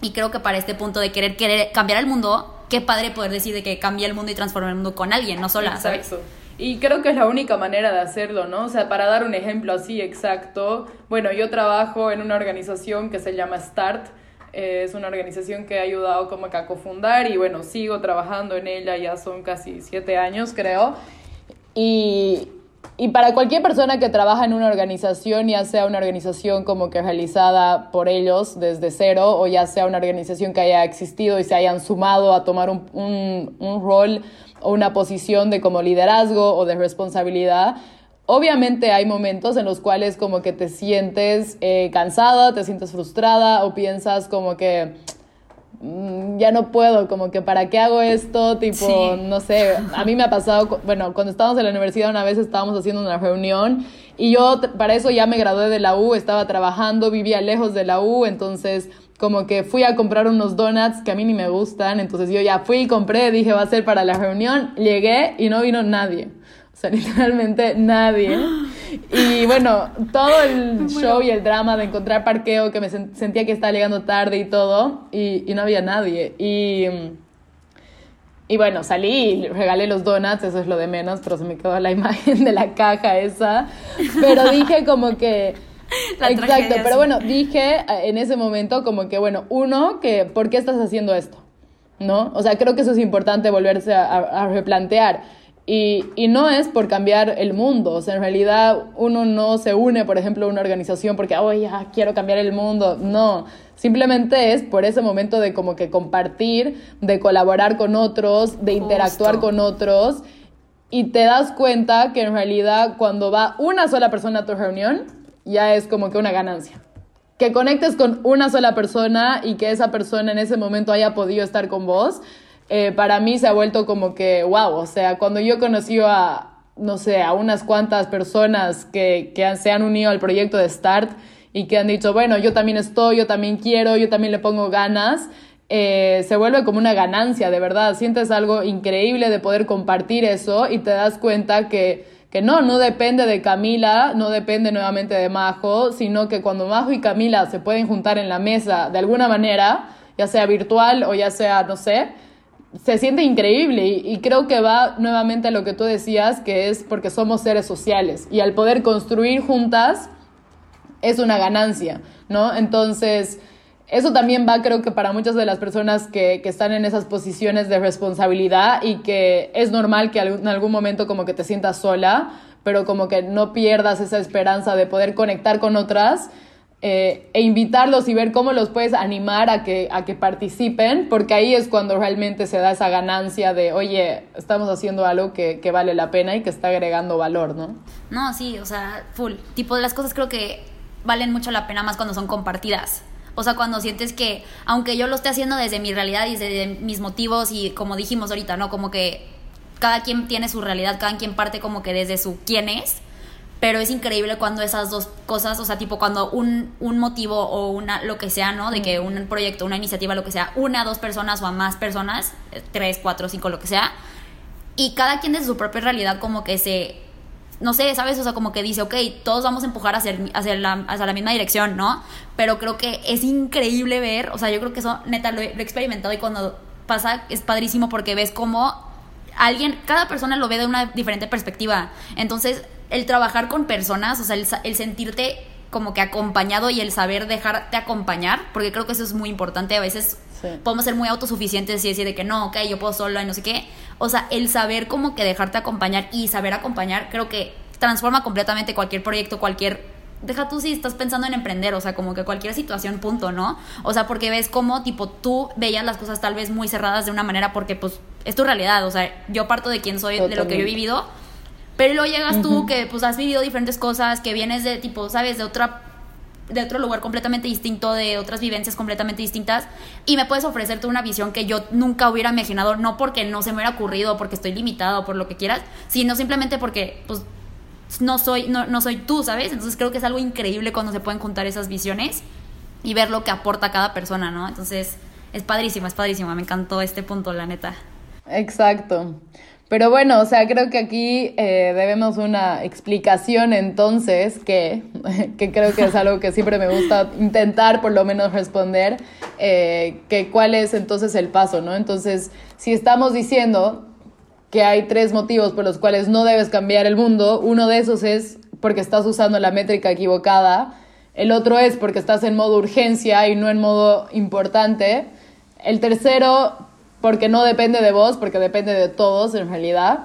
Y creo que para este punto de querer, querer cambiar el mundo, qué padre poder decir de que cambie el mundo y transforme el mundo con alguien, no sola, Exacto. ¿sabes? Y creo que es la única manera de hacerlo, ¿no? O sea, para dar un ejemplo así exacto, bueno, yo trabajo en una organización que se llama START, eh, es una organización que ha ayudado como que a cofundar y bueno, sigo trabajando en ella, ya son casi siete años creo. Y, y para cualquier persona que trabaja en una organización, ya sea una organización como que realizada por ellos desde cero o ya sea una organización que haya existido y se hayan sumado a tomar un, un, un rol o una posición de como liderazgo o de responsabilidad, Obviamente hay momentos en los cuales como que te sientes eh, cansada, te sientes frustrada o piensas como que ya no puedo, como que para qué hago esto, tipo, Sí. no sé, a mí me ha pasado, bueno, cuando estábamos en la universidad una vez estábamos haciendo una reunión y yo para eso ya me gradué de la U, estaba trabajando, vivía lejos de la U, entonces como que fui a comprar unos donuts que a mí ni me gustan, entonces yo ya fui y compré, dije va a ser para la reunión, llegué y no vino nadie. Sea, literalmente nadie. Y bueno, todo el show y el drama de encontrar parqueo, que me sen- sentía que estaba llegando tarde y todo, y, y no había nadie. Y, y bueno, salí y regalé los donuts, eso es lo de menos, pero se me quedó la imagen de la caja esa. Pero dije como que... La exacto, pero bueno, dije eh, en ese momento como que, bueno, uno, que ¿por qué estás haciendo esto? ¿No? O sea, creo que eso es importante volverse a, a- a replantear. Y, y no es por cambiar el mundo, o sea, en realidad uno no se une, por ejemplo, a una organización porque, oh, ya quiero cambiar el mundo. No, simplemente es por ese momento de como que compartir, de colaborar con otros, de interactuar Justo. con otros. Y te das cuenta que en realidad cuando va una sola persona a tu reunión, ya es como que una ganancia. Que conectes con una sola persona y que esa persona en ese momento haya podido estar con vos, eh, para mí se ha vuelto como que, wow, o sea, cuando yo conocí a, no sé, a unas cuantas personas que, que se han unido al proyecto de Start y que han dicho, bueno, yo también estoy, yo también quiero, yo también le pongo ganas, eh, se vuelve como una ganancia, de verdad. Sientes algo increíble de poder compartir eso y te das cuenta que, que no, no depende de Camila, no depende nuevamente de Majo, sino que cuando Majo y Camila se pueden juntar en la mesa de alguna manera, ya sea virtual o ya sea, no sé, se siente increíble y, creo que va nuevamente a lo que tú decías, que es porque somos seres sociales y al poder construir juntas es una ganancia, ¿no? Entonces, eso también va, creo que para muchas de las personas que, que están en esas posiciones de responsabilidad y que es normal que en algún momento como que te sientas sola, pero como que no pierdas esa esperanza de poder conectar con otras eh, e invitarlos y ver cómo los puedes animar a que, a que participen, porque ahí es cuando realmente se da esa ganancia de, oye, estamos haciendo algo que, que vale la pena y que está agregando valor, ¿no? No, sí, o sea, full. Tipo, las cosas creo que valen mucho la pena más cuando son compartidas. O sea, cuando sientes que, aunque yo lo esté haciendo desde mi realidad y desde mis motivos y como dijimos ahorita, ¿no? Como que cada quien tiene su realidad, cada quien parte como que desde su quién es, pero es increíble cuando esas dos cosas, o sea, tipo cuando un, un motivo o una, lo que sea, ¿no? De que un proyecto, una iniciativa, lo que sea, una, dos personas o a más personas, eh, tres, cuatro, cinco, lo que sea, y cada quien desde su propia realidad como que se no sé, ¿sabes? O sea, como que dice, ok, todos vamos a empujar hacia, el- hacia, la, hacia la misma dirección, ¿no? Pero creo que es increíble ver, o sea, yo creo que eso, neta, lo he, lo he experimentado y cuando pasa es padrísimo porque ves cómo alguien, cada persona lo ve de una diferente perspectiva. Entonces, el trabajar con personas, o sea, el, el sentirte como que acompañado y el saber dejarte acompañar, porque creo que eso es muy importante. A veces Sí. podemos ser muy autosuficientes y decir de que no, ok, yo puedo sola y no sé qué. O sea, el saber como que dejarte acompañar y saber acompañar, creo que transforma completamente cualquier proyecto, cualquier... Deja tú si estás pensando en emprender, o sea, como que cualquier situación, punto, ¿no? O sea, porque ves como, tipo, tú veías las cosas tal vez muy cerradas de una manera porque, pues, es tu realidad, o sea, yo parto de quién soy, de lo que yo he vivido, pero luego llegas tú que, pues, has vivido diferentes cosas, que vienes de, tipo, ¿sabes? De otra de otro lugar completamente distinto, de otras vivencias completamente distintas, y me puedes ofrecerte una visión que yo nunca hubiera imaginado, no porque no se me hubiera ocurrido, porque estoy limitado, por lo que quieras, sino simplemente porque, pues, no soy, no, no soy tú, ¿sabes? Entonces creo que es algo increíble cuando se pueden juntar esas visiones y ver lo que aporta cada persona, ¿no? Entonces, es padrísimo, es padrísimo, me encantó este punto, la neta. Exacto. Pero bueno, o sea, creo que aquí eh, debemos una explicación entonces, que, que, creo que es algo que siempre me gusta intentar por lo menos responder, eh, que cuál es entonces el paso, ¿no? Entonces, si estamos diciendo que hay tres motivos por los cuales no debes cambiar el mundo, uno de esos es porque estás usando la métrica equivocada, el otro es porque estás en modo urgencia y no en modo importante, el tercero porque no depende de vos, porque depende de todos en realidad.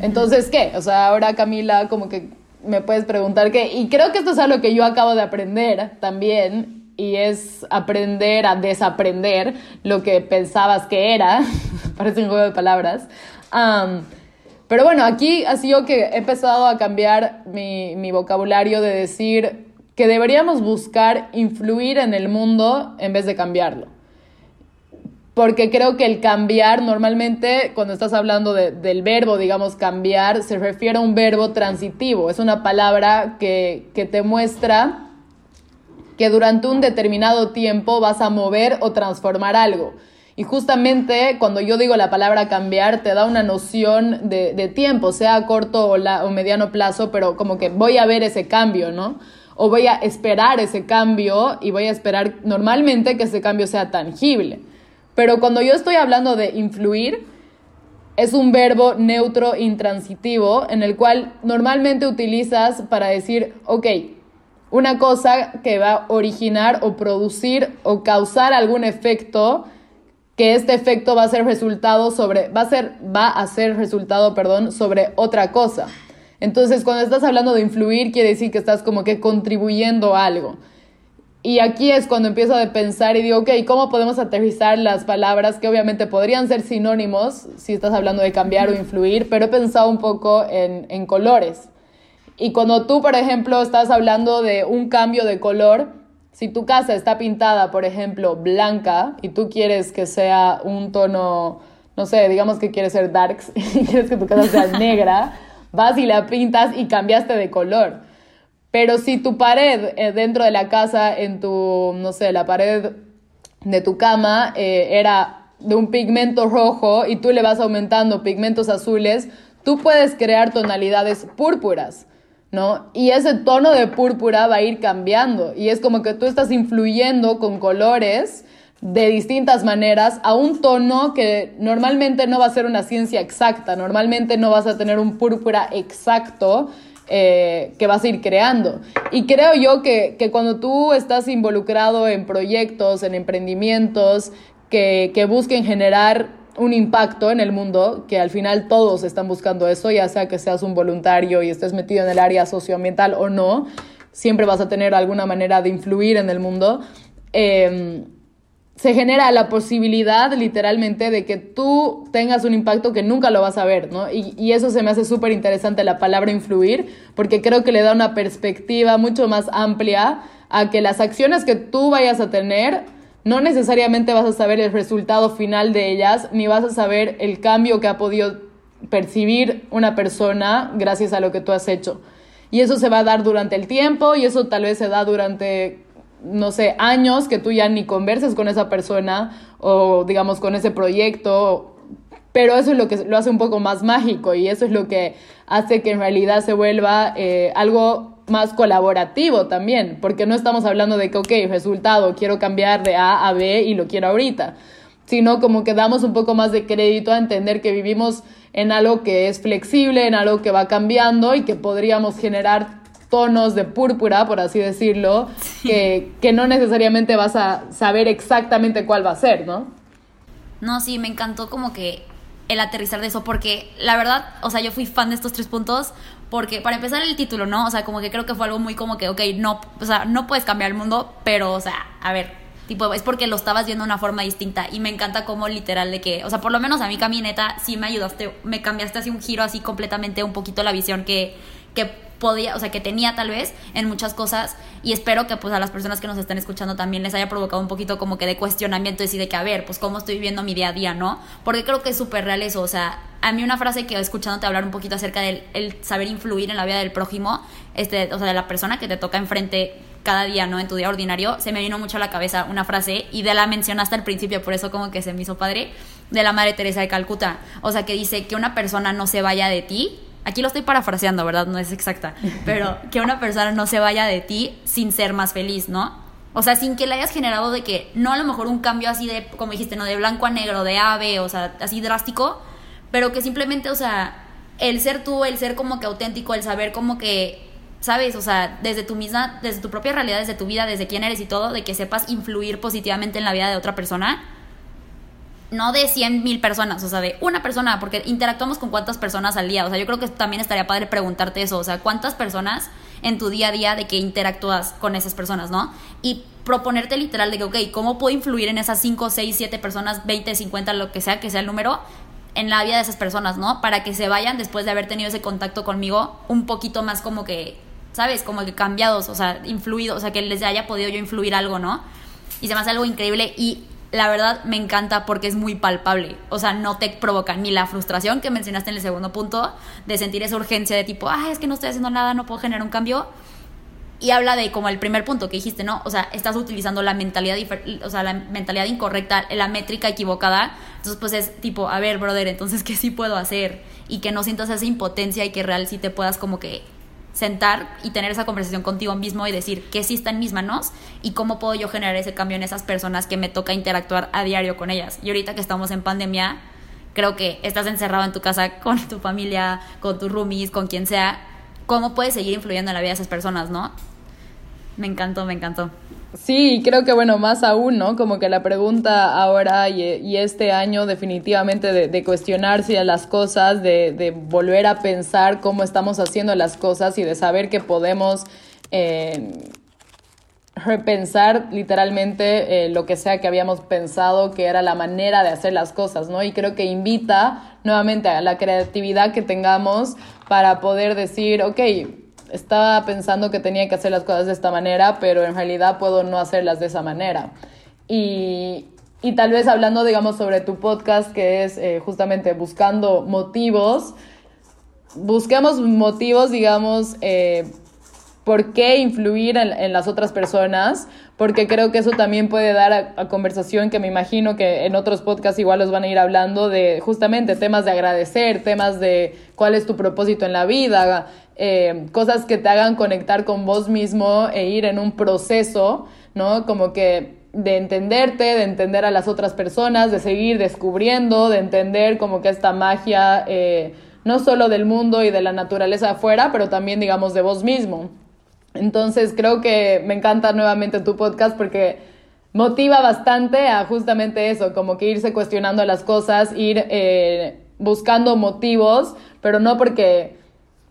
Entonces, ¿qué? O sea, ahora Camila, como que me puedes preguntar qué. Y creo que esto es algo que yo acabo de aprender también, y es aprender a desaprender lo que pensabas que era. Parece un juego de palabras. pero bueno, aquí ha sido que he empezado a cambiar mi, mi vocabulario de decir que deberíamos buscar influir en el mundo en vez de cambiarlo porque creo que el cambiar normalmente, cuando estás hablando del verbo, digamos, cambiar, se refiere a un verbo transitivo, es una palabra que, que te muestra que durante un determinado tiempo vas a mover o transformar algo. Y justamente cuando yo digo la palabra cambiar, te da una noción de, de tiempo, sea corto o, la, o mediano plazo, pero como que voy a ver ese cambio, ¿no? O voy a esperar ese cambio y voy a esperar normalmente que ese cambio sea tangible. Pero cuando yo estoy hablando de influir, es un verbo neutro intransitivo en el cual normalmente utilizas para decir, ok, una cosa que va a originar o producir o causar algún efecto que este efecto va a ser resultado sobre va a ser va a ser resultado, perdón, sobre otra cosa. Entonces, cuando estás hablando de influir quiere decir que estás como que contribuyendo a algo. Y aquí es cuando empiezo a pensar y digo, ok, ¿cómo podemos aterrizar las palabras que obviamente podrían ser sinónimos si estás hablando de cambiar o influir? Pero he pensado un poco en, en colores. Y cuando tú, por ejemplo, estás hablando de un cambio de color, si tu casa está pintada, por ejemplo, blanca y tú quieres que sea un tono, no sé, digamos que quieres ser darks y quieres que tu casa sea negra, vas y la pintas y cambiaste de color. Pero si tu pared eh, dentro de la casa, en tu, no sé, la pared de tu cama eh, era de un pigmento rojo y tú le vas aumentando pigmentos azules, tú puedes crear tonalidades púrpuras, ¿no? Y ese tono de púrpura va a ir cambiando y es como que tú estás influyendo con colores de distintas maneras a un tono que normalmente no va a ser una ciencia exacta, normalmente no vas a tener un púrpura exacto, eh, que vas a ir creando. Y creo yo que, cuando tú estás involucrado en proyectos, en emprendimientos que, que busquen generar un impacto en el mundo, que al final todos están buscando eso, ya sea que seas un voluntario y estés metido en el área socioambiental o no, siempre vas a tener alguna manera de influir en el mundo. Eh, se genera la posibilidad literalmente de que tú tengas un impacto que nunca lo vas a ver, ¿no? Y, eso se me hace súper interesante la palabra influir, porque creo que le da una perspectiva mucho más amplia a que las acciones que tú vayas a tener, no necesariamente vas a saber el resultado final de ellas, ni vas a saber el cambio que ha podido percibir una persona gracias a lo que tú has hecho. Y eso se va a dar durante el tiempo y eso tal vez se da durante no sé, años que tú ya ni converses con esa persona o digamos con ese proyecto, pero eso es lo que lo hace un poco más mágico y eso es lo que hace que en realidad se vuelva eh, algo más colaborativo también, porque no estamos hablando de que, ok, resultado, quiero cambiar de A a B y lo quiero ahorita, sino como que damos un poco más de crédito a entender que vivimos en algo que es flexible, en algo que va cambiando y que podríamos generar tonos de púrpura, por así decirlo, que, que no necesariamente vas a saber exactamente cuál va a ser, ¿no? No, sí, me encantó como que el aterrizar de eso, porque la verdad, o sea, yo fui fan de estos tres puntos, porque para empezar el título, ¿no? O sea, como que creo que fue algo muy como que, ok, no, o sea, no puedes cambiar el mundo, pero, o sea, a ver, tipo, es porque lo estabas viendo de una forma distinta y me encanta como literal de que, o sea, por lo menos a mí, camioneta, sí me ayudaste, me cambiaste así un giro así completamente un poquito la visión que, que podía, o sea, que tenía tal vez en muchas cosas y espero que pues a las personas que nos están escuchando también les haya provocado un poquito como que de cuestionamiento y de que a ver, pues cómo estoy viviendo mi día a día, ¿no? Porque creo que es súper real eso, o sea, a mí una frase que escuchándote hablar un poquito acerca del el saber influir en la vida del prójimo, este, o sea, de la persona que te toca enfrente cada día, ¿no? En tu día ordinario, se me vino mucho a la cabeza una frase y de la mencionaste al principio, por eso como que se me hizo padre, de la Madre Teresa de Calcuta. O sea, que dice que una persona no se vaya de ti. Aquí lo estoy parafraseando, ¿verdad? No es exacta. Pero que una persona no se vaya de ti sin ser más feliz, ¿no? O sea, sin que le hayas generado de que, no a lo mejor un cambio así de, como dijiste, no de blanco a negro, de ave, o sea, así drástico, pero que simplemente, o sea, el ser tú, el ser como que auténtico, el saber como que, ¿sabes? O sea, desde tu misma, desde tu propia realidad, desde tu vida, desde quién eres y todo, de que sepas influir positivamente en la vida de otra persona. No de 100 mil personas, o sea, de una persona, porque interactuamos con cuántas personas al día. O sea, yo creo que también estaría padre preguntarte eso, o sea, cuántas personas en tu día a día de que interactúas con esas personas, ¿no? Y proponerte literal de que, ok, ¿cómo puedo influir en esas 5, 6, 7 personas, 20, 50, lo que sea, que sea el número, en la vida de esas personas, ¿no? Para que se vayan después de haber tenido ese contacto conmigo un poquito más como que, ¿sabes? Como que cambiados, o sea, influidos, o sea, que les haya podido yo influir algo, ¿no? Y se me hace algo increíble y la verdad me encanta porque es muy palpable. O sea, no te provoca ni la frustración que mencionaste en el segundo punto de sentir esa urgencia de tipo, ah, es que no estoy haciendo nada, no puedo generar un cambio y habla de como el primer punto que dijiste, ¿no? O sea, estás utilizando la mentalidad, o sea, la mentalidad incorrecta, la métrica equivocada. Entonces, pues es tipo, a ver, brother, entonces, ¿qué sí puedo hacer? Y que no sientas esa impotencia y que real sí te puedas como que sentar y tener esa conversación contigo mismo y decir qué sí está en mis manos y cómo puedo yo generar ese cambio en esas personas que me toca interactuar a diario con ellas. Y ahorita que estamos en pandemia, creo que estás encerrado en tu casa con tu familia, con tus roomies, con quien sea, ¿cómo puedes seguir influyendo en la vida de esas personas, no? Me encantó, me encantó. Sí, creo que bueno, más aún, ¿no? Como que la pregunta ahora y, este año definitivamente de, cuestionarse a las cosas, de, volver a pensar cómo estamos haciendo las cosas y de saber que podemos eh, repensar literalmente eh, lo que sea que habíamos pensado que era la manera de hacer las cosas, ¿no? Y creo que invita nuevamente a la creatividad que tengamos para poder decir, ok, estaba pensando que tenía que hacer las cosas de esta manera, pero en realidad puedo no hacerlas de esa manera. Y, y tal vez hablando, digamos, sobre tu podcast, que es eh, justamente buscando motivos, busquemos motivos, digamos, eh, por qué influir en, las otras personas, porque creo que eso también puede dar a, conversación que me imagino que en otros podcasts igual los van a ir hablando de justamente temas de agradecer, temas de cuál es tu propósito en la vida, eh, cosas que te hagan conectar con vos mismo e ir en un proceso, ¿no? Como que de entenderte, de entender a las otras personas, de seguir descubriendo, de entender como que esta magia, eh, no solo del mundo y de la naturaleza afuera, pero también, digamos, de vos mismo. Entonces, creo que me encanta nuevamente tu podcast porque motiva bastante a justamente eso, como que irse cuestionando las cosas, ir eh, buscando motivos, pero no porque,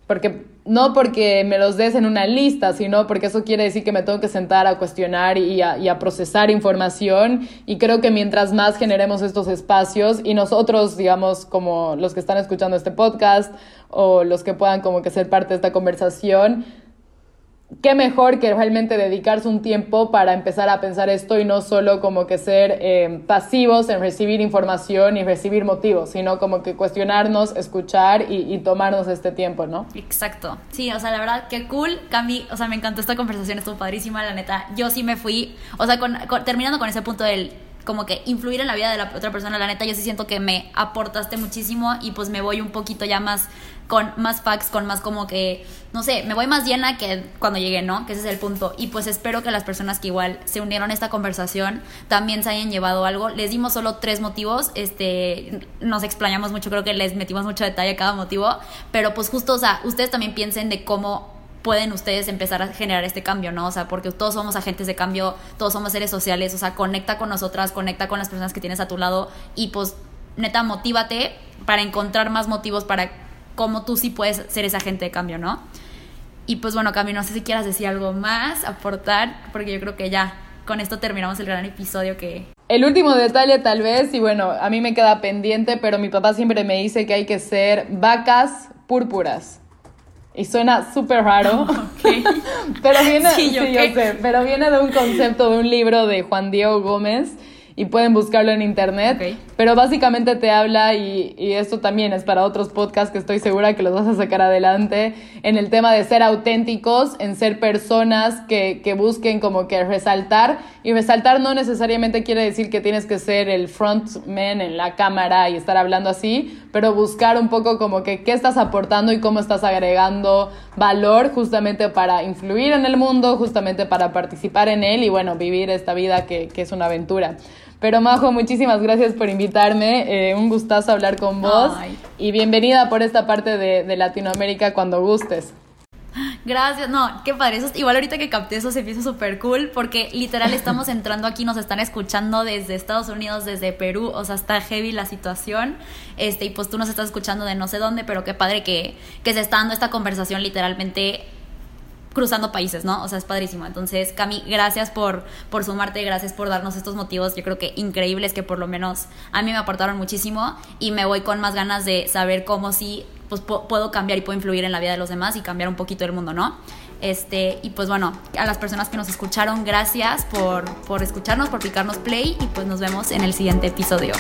porque no porque me los des en una lista, sino porque eso quiere decir que me tengo que sentar a cuestionar y a, procesar información. Y creo que mientras más generemos estos espacios y nosotros, digamos, como los que están escuchando este podcast o los que puedan como que ser parte de esta conversación, qué mejor que realmente dedicarse un tiempo para empezar a pensar esto y no solo como que ser eh, pasivos en recibir información y recibir motivos, sino como que cuestionarnos, escuchar y, tomarnos este tiempo, ¿no? Exacto. Sí, o sea, la verdad, qué cool. Cami, o sea, me encantó esta conversación, estuvo padrísima, la neta. Yo sí me fui, o sea, terminando con ese punto del como que influir en la vida de la otra persona, la neta, yo sí siento que me aportaste muchísimo y pues me voy un poquito ya más con más facts, con más como que, no sé, me voy más llena que cuando llegué, ¿no? Que ese es el punto. Y pues espero que las personas que igual se unieron a esta conversación también se hayan llevado algo. Les dimos solo tres motivos, este, nos explayamos mucho, creo que les metimos mucho detalle a cada motivo, pero pues justo, o sea, ustedes también piensen de cómo pueden ustedes empezar a generar este cambio, ¿no? O sea, porque todos somos agentes de cambio, todos somos seres sociales, o sea, conecta con nosotras, conecta con las personas que tienes a tu lado y pues neta, motívate para encontrar más motivos para cómo tú sí puedes ser ese agente de cambio, ¿no? Y pues bueno, Cami, no sé si quieras decir algo más, aportar, porque yo creo que ya con esto terminamos el gran episodio que... El último detalle tal vez, y bueno, a mí me queda pendiente, pero mi papá siempre me dice que hay que ser vacas púrpuras. Y suena súper raro. pero viene, sí, yo sé, pero viene de un concepto de un libro de Juan Diego Gómez y pueden buscarlo en internet. Pero básicamente te habla, y, y, esto también es para otros podcasts que estoy segura que los vas a sacar adelante, en el tema de ser auténticos, en ser personas que, que busquen como que resaltar. Y resaltar no necesariamente quiere decir que tienes que ser el frontman en la cámara y estar hablando así, pero buscar un poco como que qué estás aportando y cómo estás agregando valor justamente para influir en el mundo, justamente para participar en él y bueno, vivir esta vida que, que es una aventura. Pero Majo, muchísimas gracias por invitarme. Eh, un gustazo hablar con vos. Y bienvenida por esta parte de, de, Latinoamérica cuando gustes. Gracias, no, qué padre. Eso, igual ahorita que capté eso se empieza súper cool porque literal estamos entrando aquí, nos están escuchando desde Estados Unidos, desde Perú, o sea, está heavy la situación. Este, y pues tú nos estás escuchando de no sé dónde, pero qué padre que, que se está dando esta conversación literalmente cruzando países, ¿no? O sea, es padrísimo. Entonces, Cami, gracias por, por sumarte, gracias por darnos estos motivos, yo creo que increíbles que por lo menos a mí me aportaron muchísimo y me voy con más ganas de saber cómo sí pues, puedo cambiar y puedo influir en la vida de los demás y cambiar un poquito el mundo, ¿no? Este, y pues bueno, a las personas que nos escucharon, gracias por, por escucharnos, por picarnos play y pues nos vemos en el siguiente episodio.